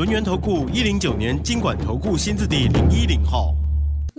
文源投顾一零九年经管投顾新字第零一零号。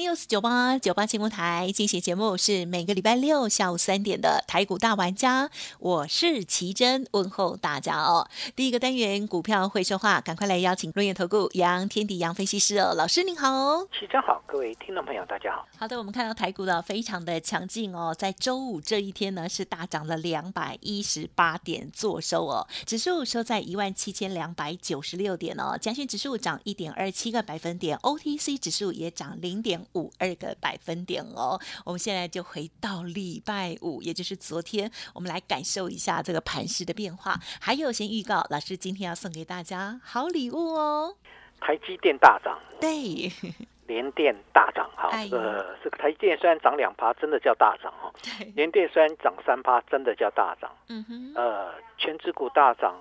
News 九八九八新闻台进行节目是每个礼拜六下午三点的台股大玩家，我是奇珍，问候大家哦。第一个单元股票会说话，赶快来邀请瑞元投顾杨天迪杨分析师哦，老师您好。奇珍好，各位听众朋友大家好。好的，我们看到台股呢非常的强劲哦，在周五这一天呢是大涨了两百一十八点做收哦，指数收在一万七千两百九十六点哦，加权指数涨一点二七个百分点，OTC 指数也涨零点五二个百分点哦。我们现在就回到礼拜五，也就是昨天，我们来感受一下这个盘势的变化。还有先预告，老师今天要送给大家好礼物哦。台积电大涨，对，联电大涨，好，哎这个这个台积电虽然涨两趴，真的叫大涨哦。对，联电虽然涨三趴，真的叫大涨。嗯哼，呃，全指股大涨，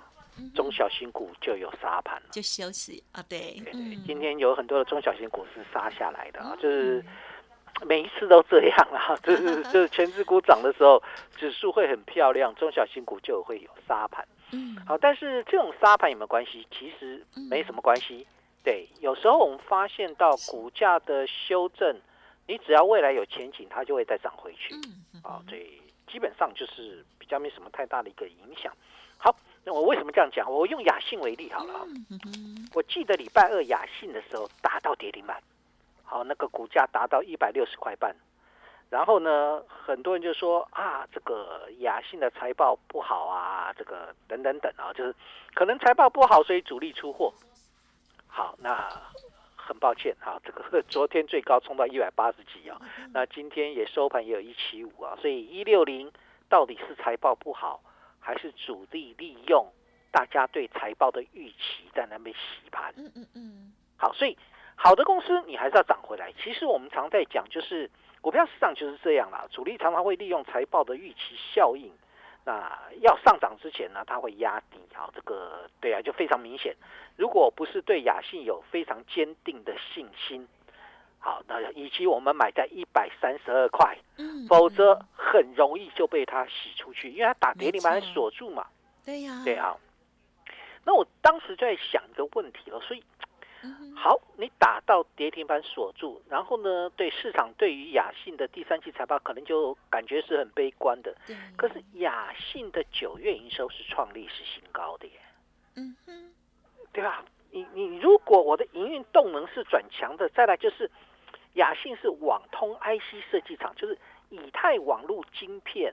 中小型股就有杀盘了。就休息啊，对，对对，嗯今天有很多的中小型股是杀下来的啊，就是每一次都这样啊，就是 就是全指股涨的时候，指数会很漂亮，中小型股就会有杀盘。嗯，好，但是这种沙盘有没有关系？其实没什么关系。对，有时候我们发现到股价的修正，你只要未来有前景，它就会再涨回去。嗯，啊，对基本上就是比较没什么太大的一个影响。好，那我为什么这样讲？我用雅信为例好了我记得礼拜二雅信的时候达到跌停板，好，那个股价达到一百六十块半。然后呢，很多人就说啊，这个雅信的财报不好啊，这个等等等啊，就是可能财报不好，所以主力出货。好，那很抱歉啊，这个昨天最高冲到一百八十几啊，那今天也收盘也有一七五啊，所以一六零到底是财报不好，还是主力利用大家对财报的预期在那边洗盘？嗯嗯嗯，好，所以好的公司你还是要涨回来。其实我们常在讲，就是股票市场就是这样啦，主力常常会利用财报的预期效应，那要上涨之前呢，它会压低。好，这个对啊，就非常明显。如果不是对雅信有非常坚定的信心，好，那以及我们买在一百三十二块，嗯，否则很容易就被它洗出去，因为它打跌停板锁住嘛。对呀，对，啊。那我当时就在想一个问题了，所以好，你打到跌停板锁住，然后呢，对市场对于雅信的第三季财报可能就感觉是很悲观的。对，可是雅信的九月营收是创历史新高的耶，嗯哼，对吧？你你如果我的营运动能是转强的，再来就是雅信是网通 IC 设计厂，就是以太网络晶片，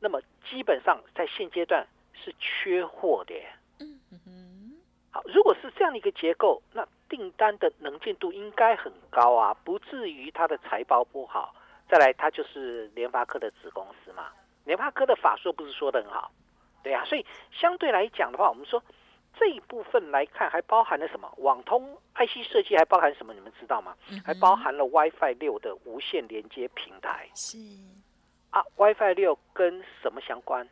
那么基本上在现阶段是缺货的耶。嗯嗯哼，好，如果是这样的一个结构，那订单的能见度应该很高啊，不至于它的财报不好。再来，它就是联发科的子公司嘛，联发科的法说不是说的很好，对啊，所以相对来讲的话，我们说这一部分来看，还包含了什么？网通 IC 设计还包含什么？你们知道吗？嗯还包含了 WiFi 六的无线连接平台是，啊，WiFi 六跟什么相关？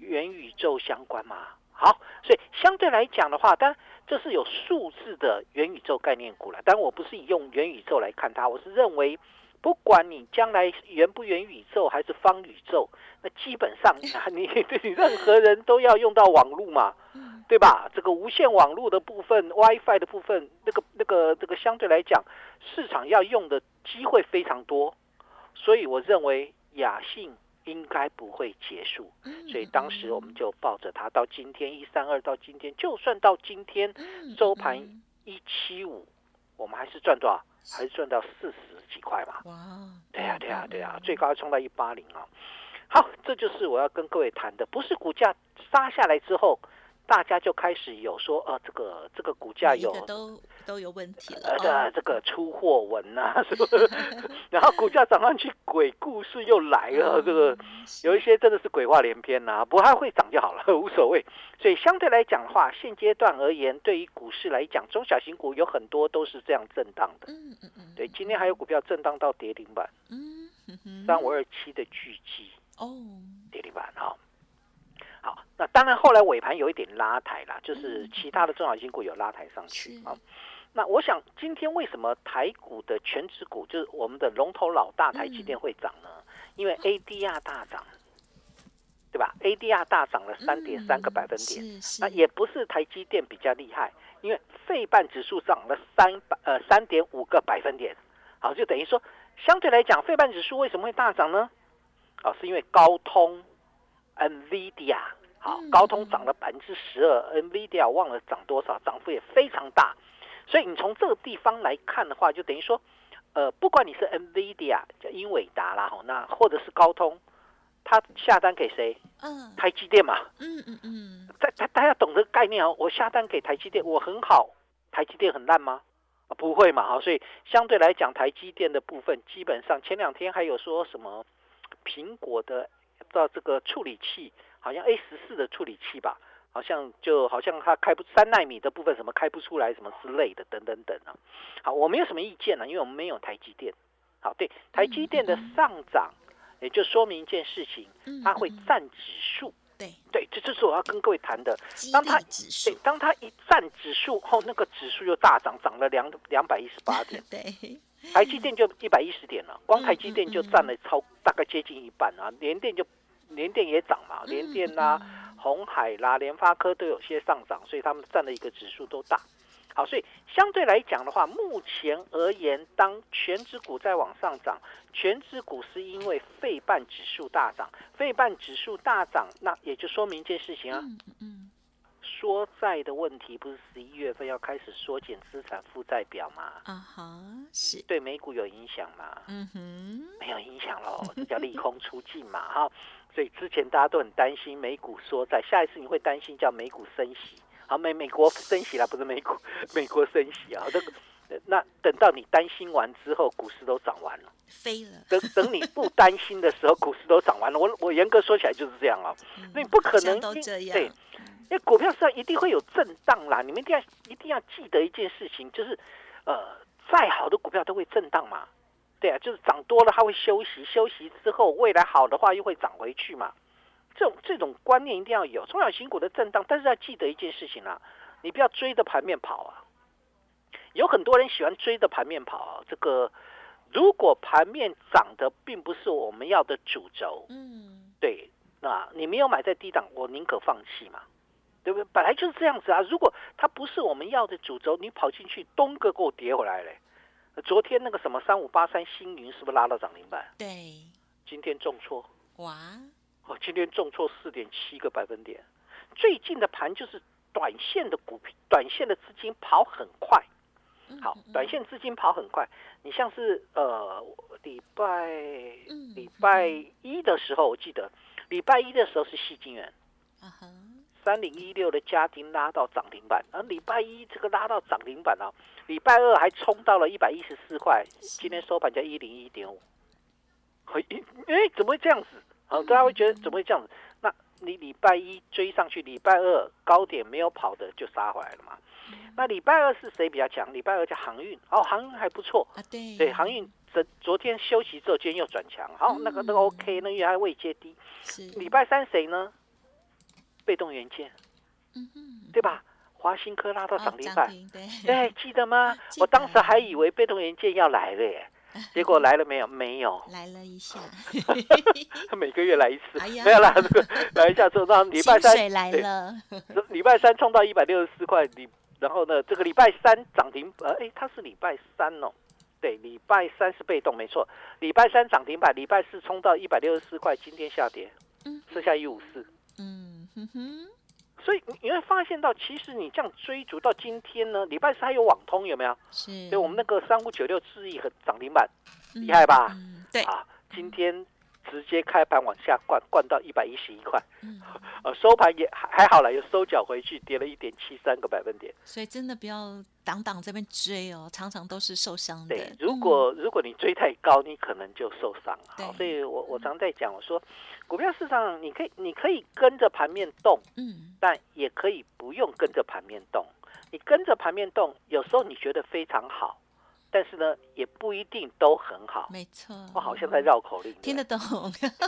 元宇宙相关嘛。好，所以相对来讲的话，当然这是有数字的元宇宙概念股了。当然我不是以用元宇宙来看它，我是认为，不管你将来元不元宇宙还是方宇宙，那基本上 你 你任何人都要用到网络嘛，嗯对吧？这个无线网络的部分、WiFi 的部分，那个那个这个相对来讲，市场要用的机会非常多，所以我认为雅信应该不会结束。嗯所以当时我们就抱着它，到今天一三二，到今天就算到今天嗯收盘嗯一七五，我们还是赚多少？还是赚到四十几块嘛？哇，对呀、对呀、嗯对呀、嗯最高冲到一八零啊。好，这就是我要跟各位谈的，不是股价杀下来之后大家就开始有说，呃，这个这个股价有都都有问题了，呃，对，这个出货文呐，是不是？然后股价涨上去，鬼故事又来了，这个有一些真的是鬼话连篇呐。不过它会涨就好了，无所谓。所以相对来讲的话，现阶段而言，对于股市来讲，中小型股有很多都是这样震荡的。嗯嗯嗯。对，今天还有股票震荡到跌停板。嗯三五二七的巨基哦，跌停板哈。好，那当然，后来尾盘有一点拉抬啦，就是其他的中小型股有拉抬上去啊。那我想，今天为什么台股的全指股，就是我们的龙头老大台积电会涨呢？因为 ADR 大涨，对吧？ADR 大涨了三点三个百分点，那也不是台积电比较厉害，因为费半指数涨了三百呃三点五个百分点，好，就等于说相对来讲，费半指数为什么会大涨呢？哦，是因为高通。NVIDIA 好，高通涨了百分之十二，NVIDIA 忘了涨多少，涨幅也非常大。所以你从这个地方来看的话，就等于说，呃，不管你是 NVIDIA 叫英伟达啦，那或者是高通，他下单给谁？嗯，台积电嘛。嗯嗯嗯。大大大家懂这个概念哦。我下单给台积电，我很好，台积电很烂吗？不会嘛，哈。所以相对来讲，台积电的部分基本上前两天还有说什么苹果的。到这个处理器，好像 A 十四的处理器吧，好像就好像它开不三纳米的部分什么开不出来什么之类的等等等啊。好，我没有什么意见呢，因为我们没有台积电。好，对台积电的上涨，也就说明一件事情，它会占指数。对对，这就是我要跟各位谈的。当它对，当它一占指数后，那个指数就大涨，涨了两两百一十八点。对。台积电就一百一十点了，光台积电就占了超大概接近一半啊，联电就联电也涨嘛，联电啦、红海啦、联发科都有些上涨，所以他们占的一个指数都大。好，所以相对来讲的话，目前而言，当全指股在往上涨，全指股是因为费半指数大涨，费半指数大涨，那也就说明一件事情啊。缩债的问题不是十一月份要开始缩减资产负债表吗？啊哈，是对美股有影响吗？嗯哼，没有影响喽，这叫利空出尽嘛哈。所以之前大家都很担心美股缩债，下一次你会担心叫美股升息。好，美美国升息了，不是美股，美国升息啊。这个那等到你担心完之后，股市都涨完了，飞了。等等你不担心的时候，股市都涨完了。我我严格说起来就是这样啊，你不可能对。因为股票市场一定会有震荡啦，你们一定要一定要记得一件事情，就是，呃，再好的股票都会震荡嘛，对啊，就是涨多了它会休息，休息之后未来好的话又会涨回去嘛，这种这种观念一定要有。中小型股的震荡，但是要记得一件事情啊，你不要追着盘面跑啊。有很多人喜欢追着盘面跑，这个如果盘面涨的并不是我们要的主轴，嗯，对，那你没有买在低档，我宁可放弃嘛。对不对？本来就是这样子啊！如果它不是我们要的主轴，你跑进去，东哥给我跌回来嘞。昨天那个什么三五八三星云是不是拉到涨停板？对。今天重挫。哇！哦，今天重挫四点七个百分点。最近的盘就是短线的股票，短线的资金跑很快。好，短线资金跑很快。你像是呃礼拜礼拜一的时候，我记得礼拜一的时候是细金元。啊哈。三零一六的家庭拉到涨停板，而礼拜一这个拉到涨停板啊，礼拜二还冲到了一百一十四块，今天收盘价一零一点五，哎哎，怎么会这样子？好，大家会觉得怎么会这样子？那你礼拜一追上去，礼拜二高点没有跑的就杀回来了嘛？那礼拜二是谁比较强？礼拜二叫航运，哦，航运还不错啊，对，对，航运昨昨天休息之后，今天又转强，好，那个那个 OK，那因为还未接低。是礼拜三谁呢？被动元件，嗯对吧？华新科拉到涨停板，对，记得吗？我当时还以为被动元件要来了耶，结果来了没有？没有，来了一下，每个月来一次，没有啦，这个来一下之后，让礼拜三来了，礼拜三冲到一百六十四块，礼，然后呢，这个礼拜三涨停，呃，哎，它是礼拜三哦，对，礼拜三是被动，没错，礼拜三涨停板，礼拜四冲到一百六十四块，今天下跌，嗯，剩下一五四，嗯。嗯哼，所以你会发现到，其实你这样追逐到今天呢，礼拜四还有网通有没有？是，所以我们那个三五九六智易和涨停板厉害吧？嗯对啊，今天直接开盘往下灌，灌到一百一十一块，嗯，呃，收盘也还还好了，又收脚回去，跌了一点七三个百分点。所以真的不要挡挡这边追哦，常常都是受伤的对，。如果如果你追太高，你可能就受伤了。所以我我常在讲，我说股票市场你可以你可以跟着盘面动，嗯但也可以不用跟着盘面动。你跟着盘面动，有时候你觉得非常好，但是呢，也不一定都很好嗯，。没错，我好像在绕口令，听得懂，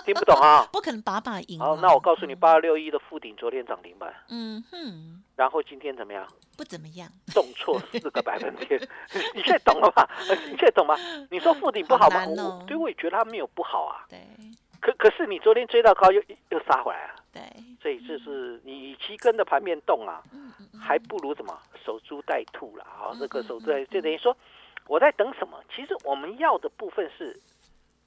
听不懂啊？不可能把把赢啊。好，那我告诉你，八二六一的附顶昨天涨停板，嗯哼，然后今天怎么样？不怎么样，重挫四个百分点，你现在懂了吧？呃 你现在懂吗？你说附顶不好吗？我对我也觉得它没有不好啊。对可可是你昨天追到高又又杀回来啊，对，所以这是你与其跟着盘面动啊，还不如怎么守株待兔了。啊，这个守株待就等于说我在等什么？其实我们要的部分是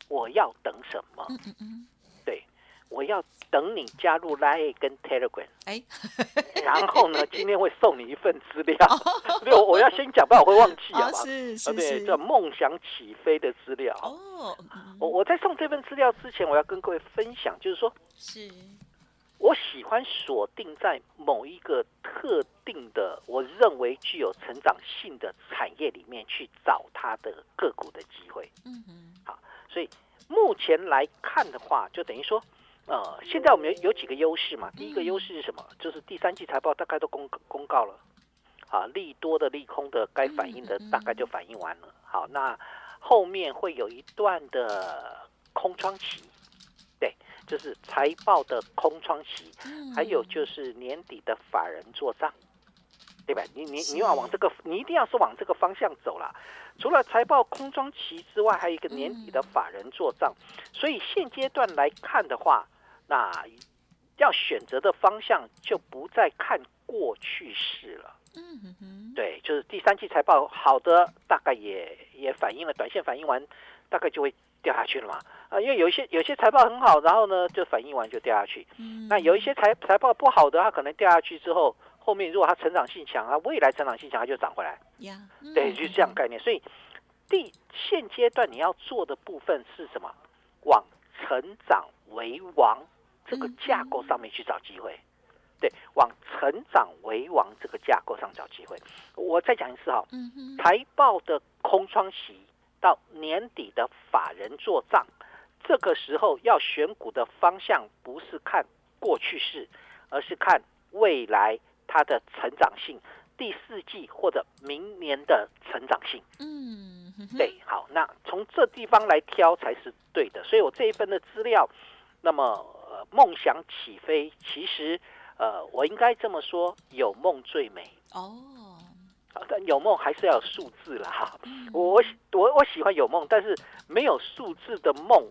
我要等什么？嗯嗯嗯，对，我要等你加入 Line 跟 Telegram，哎，然后呢，今天会送你一份资料。对，我我要先讲，不然我会忘记？啊，是是对，是，叫梦想起飞的资料。哦，我我在送这份资料之前，我要跟各位分享，就是说是我喜欢锁定在某一个特定的我认为具有成长性的产业里面去找它的个股的机会。嗯嗯，好所以目前来看的话，就等于说，呃，现在我们有有几个优势嘛。第一个优势是什么？就是第三季财报大概都公公告了，啊，利多的、利空的，该反映的大概就反映完了。好，那后面会有一段的空窗期，对，就是财报的空窗期，嗯，还有就是年底的法人做账，对吧？你你你要往这个，你一定要是往这个方向走了。除了财报空窗期之外，还有一个年底的法人做账，所以现阶段来看的话，那要选择的方向就不再看过去式了。嗯对，就是第三季财报好的，大概也也反映了，短线反映完，大概就会掉下去了嘛。啊，因为有一些有些财报很好，然后呢就反映完就掉下去。嗯那有一些财财报不好的，它可能掉下去之后，后面如果它成长性强，它未来成长性强，它就涨回来。呀，对，嗯就是这样概念。所以第现阶段你要做的部分是什么？往成长为王这个架构上面去找机会。对，往成长为王这个架构上找机会。我再讲一次哈，嗯，财报的空窗期到年底的法人做账，这个时候要选股的方向不是看过去式，而是看未来它的成长性，第四季或者明年的成长性。嗯对，好，那从这地方来挑才是对的。所以我这一份的资料，那么呃，梦想起飞，其实呃，我应该这么说，有梦最美。哦，啊，但有梦还是要有数字啦。哈。嗯我我喜我我喜欢有梦，但是没有数字的梦，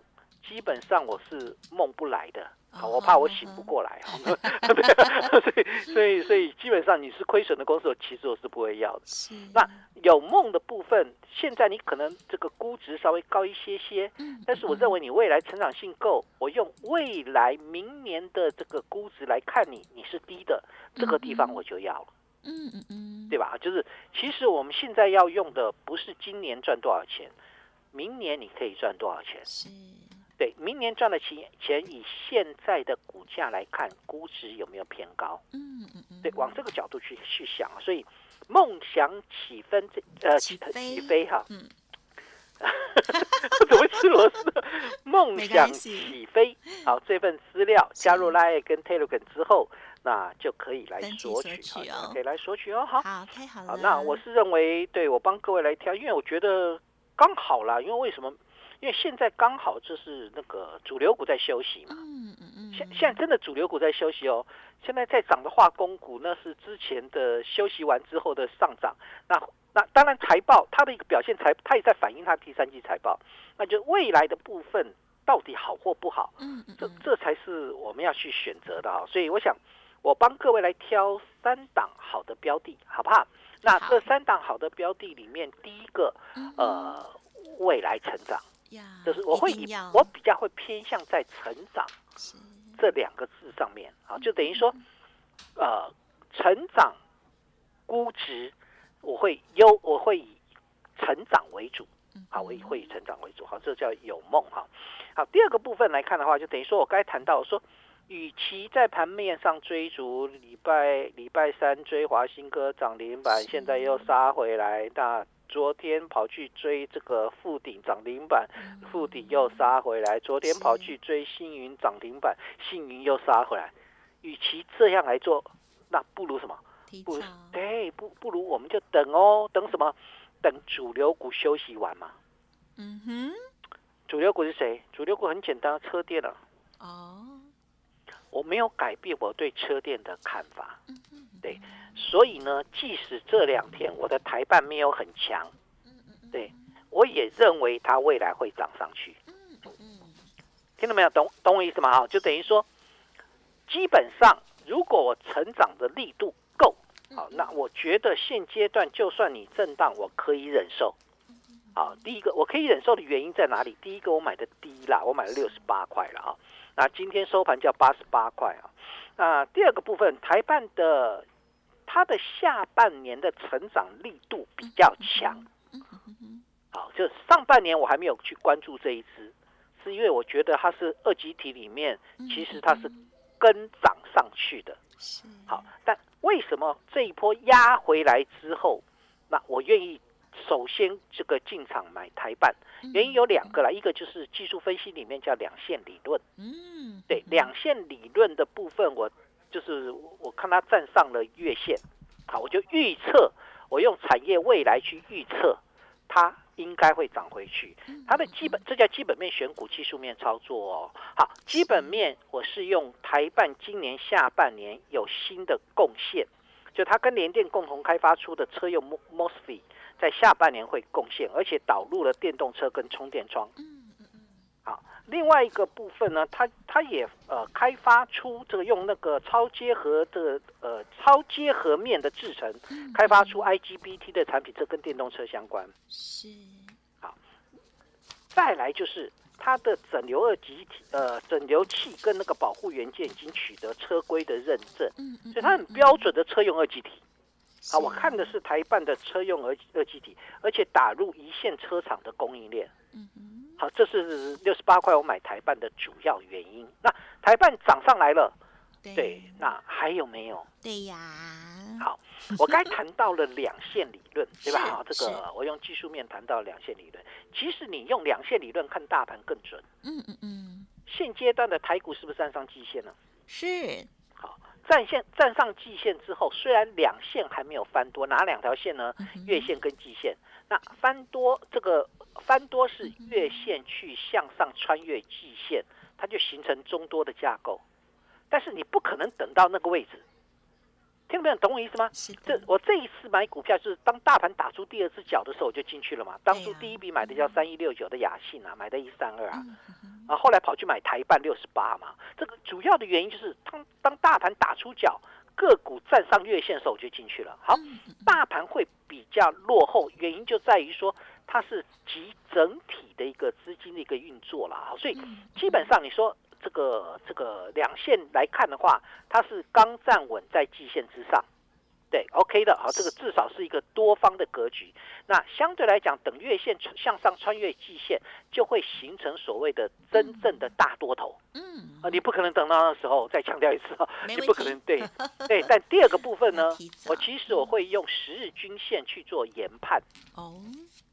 基本上我是梦不来的。好，我怕我醒不过来。所以所以所以基本上你是亏损的公司，我其实我是不会要的。是，那有梦的部分，现在你可能这个估值稍微高一些些，嗯但是我认为你未来成长性够，我用未来明年的这个估值来看你，你是低的，这个地方我就要了。嗯嗯嗯，对吧？就是其实我们现在要用的不是今年赚多少钱，明年你可以赚多少钱。是，对，明年赚的钱钱以现在的股价来看，估值有没有偏高？嗯嗯嗯，对，往这个角度去去想。所以梦想起分这呃起飞起飞哈，嗯，我 怎么会吃螺丝？梦想起飞，好，这份资料加入 Line 跟 Telegram 之后，那就可以来索索取，取哦好可以来索取哦。好。好，太好了，好，那我是认为，对我帮各位来挑，因为我觉得刚好啦。因为为什么？因为现在刚好就是那个主流股在休息嘛。嗯嗯嗯，现现在真的主流股在休息哦。现在在涨的化工股，那是之前的休息完之后的上涨。那那当然财报它的一个表现财，它也在反映它第三季财报。那就未来的部分到底好或不好，这嗯嗯这这才是我们要去选择的哈。所以我想，我帮各位来挑三档好的标的，好不好？那这三档好的标的里面，第一个嗯。呃，未来成长，就是我会以我比较会偏向在成长这两个字上面啊，就等于说，呃，成长估值我会优，我会以成长为主。好，我以会以成长为主，好，这叫有梦哈。好，第二个部分来看的话，就等于说我该谈到说，与其在盘面上追逐礼拜礼拜三追华新科涨停板，现在又杀回来，那昨天跑去追这个富鼎涨停板，富鼎又杀回来，昨天跑去追星云涨停板，星云又杀回来，与其这样来做，那不如什么？不如对，不不如我们就等哦，等什么？等主流股休息完嘛。嗯哼，主流股是谁？主流股很简单，车电了。哦，我没有改变我对车店的看法。嗯对，所以呢，即使这两天我的台办没有很强，对，我也认为它未来会涨上去。听到没有？懂懂我意思吗？哈，就等于说，基本上如果我成长的力度够。好，那我觉得现阶段就算你震荡，我可以忍受。好，第一个我可以忍受的原因在哪里？第一个我买的低啦，我买了六十八块了啊。那今天收盘叫八十八块啊。那第二个部分，台办的它的下半年的成长力度比较强。好，就上半年我还没有去关注这一支，是因为我觉得它是二级体里面，其实它是跟涨上去的。是。好，但。为什么这一波压回来之后，那我愿意首先这个进场买台办？原因有两个啦，一个就是技术分析里面叫两线理论。嗯，对，两线理论的部分，我就是我看它站上了月线，好，我就预测，我用产业未来去预测它。应该会涨回去，它的基本这叫基本面选股技术面操作哦。好，基本面我是用台办今年下半年有新的贡献，就它跟联电共同开发出的车用 mosfet 在下半年会贡献，而且导入了电动车跟充电桩。好，另外一个部分呢，它它也呃开发出这个用那个超结合的呃超结合面的制成，开发出 IGBT 的产品，这跟电动车相关。是。好，再来就是它的整流二极体呃整流器跟那个保护元件已经取得车规的认证，所以它很标准的车用二极体。好，我看的是台办的车用二二极体，而且打入一线车厂的供应链。嗯好，这是六十八块我买台办的主要原因。那台办涨上来了，对，那还有没有？对呀。好，我该谈到了两线理论，对吧？好，这个我用技术面谈到两线理论。其实你用两线理论看大盘更准。嗯嗯嗯。现阶段的台股是不是站上季线了？是。好，站线站上季线之后，虽然两线还没有翻多，哪两条线呢？月线跟季线。那翻多这个。翻多是月线去向上穿越季线，它就形成中多的架构。但是你不可能等到那个位置，听懂没有？懂我意思吗？这我这一次买股票就是当大盘打出第二只脚的时候，我就进去了嘛。当初第一笔买的叫三一六九的雅信啊，买的一三二啊，啊后来跑去买台办六十八嘛。这个主要的原因就是当当大盘打出脚，个股站上月线的时候，我就进去了。好，大盘会比较落后，原因就在于说。它是集整体的一个资金的一个运作了所以基本上你说这个这个两线来看的话，它是刚站稳在季线之上。对，OK 的，好，这个至少是一个多方的格局。那相对来讲，等月线向上穿越季线，就会形成所谓的真正的大多头。嗯，啊，你不可能等到那时候再强调一次啊，你不可能对 对。但第二个部分呢，我其实我会用十日均线去做研判。哦，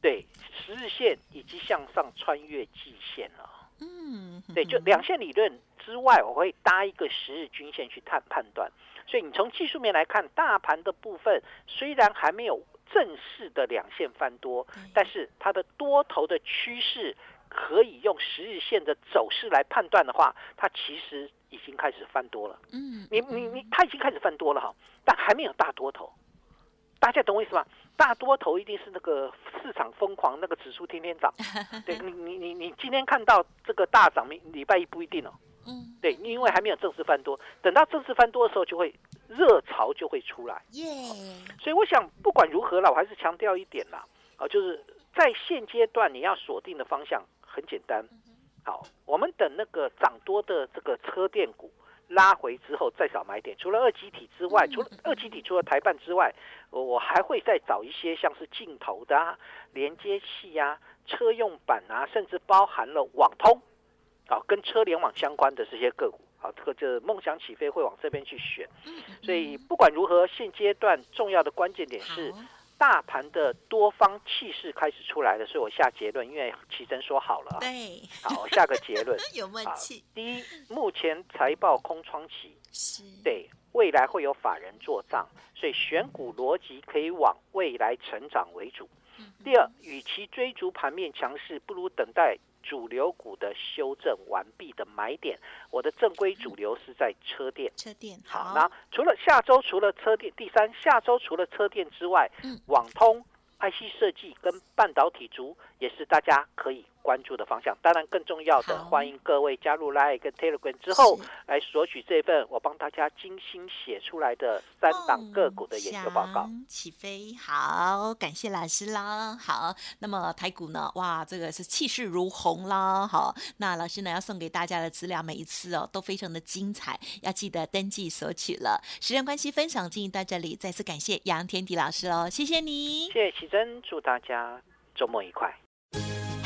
对，十日线以及向上穿越季线了。嗯，对，就两线理论之外，我会搭一个十日均线去探判断。所以你从技术面来看，大盘的部分虽然还没有正式的两线翻多，但是它的多头的趋势可以用十日线的走势来判断的话，它其实已经开始翻多了。嗯，你你你，它已经开始翻多了哈，但还没有大多头。大家懂我意思吗？大多头一定是那个市场疯狂，那个指数天天涨。对你你你你今天看到这个大涨，明礼拜一不一定哦。嗯，对，因为还没有正式翻多，等到正式翻多的时候，就会热潮就会出来。耶，所以我想不管如何了，我还是强调一点啦，啊，就是在现阶段你要锁定的方向很简单。好，我们等那个涨多的这个车电股拉回之后再找买点。除了二级体之外，除了二级体，除了台办之外，我我还会再找一些像是镜头的啊、连接器啊、车用板啊，甚至包含了网通，啊，跟车联网相关的这些个股，啊，这个就梦想起飞会往这边去选。所以不管如何，现阶段重要的关键点是。大盘的多方气势开始出来了，所以我下结论，因为奇珍说好了，对，好下个结论，有默契。第一，目前财报空窗期，是对未来会有法人做账，所以选股逻辑可以往未来成长为主。第二，与其追逐盘面强势，不如等待。主流股的修正完毕的买点，我的正规主流是在车电。车电好，那除了下周除了车电，第三下周除了车电之外，网通、IC 设计跟半导体族也是大家可以。关注的方向，当然更重要的，欢迎各位加入 Line 跟 Telegram 之后，来索取这份我帮大家精心写出来的三档个股的研究报告。起飞好，感谢老师啦。好，那么台股呢？哇，这个是气势如虹啦。好，那老师呢要送给大家的资料，每一次哦都非常的精彩，要记得登记索取了。时间关系，分享进行到这里，再次感谢杨天迪老师喽，谢谢你，谢谢奇珍，祝大家周末愉快。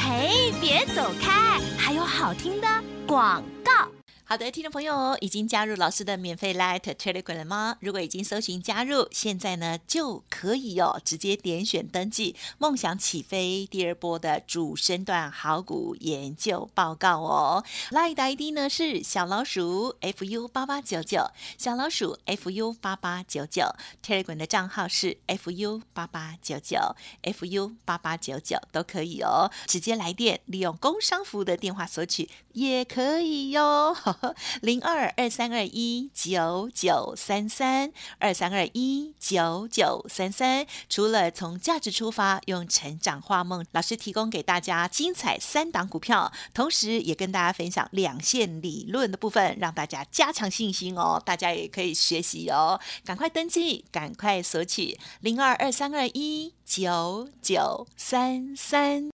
嘿，别走开，还有好听的广告。好的，听众朋友，已经加入老师的免费 Light Telegram 了吗？如果已经搜寻加入，现在呢就可以哦，直接点选登记。梦想起飞第二波的主升段好股研究报告哦。Light ID 呢是小老鼠 fu 八八九九，小老鼠 fu 八八九九。Telegram 的账号是 fu 八八九九，fu 八八九九都可以哦。直接来电，利用工商服务的电话索取也可以哟。零二二三二一九九三三二三二一九九三三，除了从价值出发，用成长画梦，老师提供给大家精彩三档股票，同时也跟大家分享两线理论的部分，让大家加强信心哦。大家也可以学习哦，赶快登记，赶快索取零二二三二一九九三三。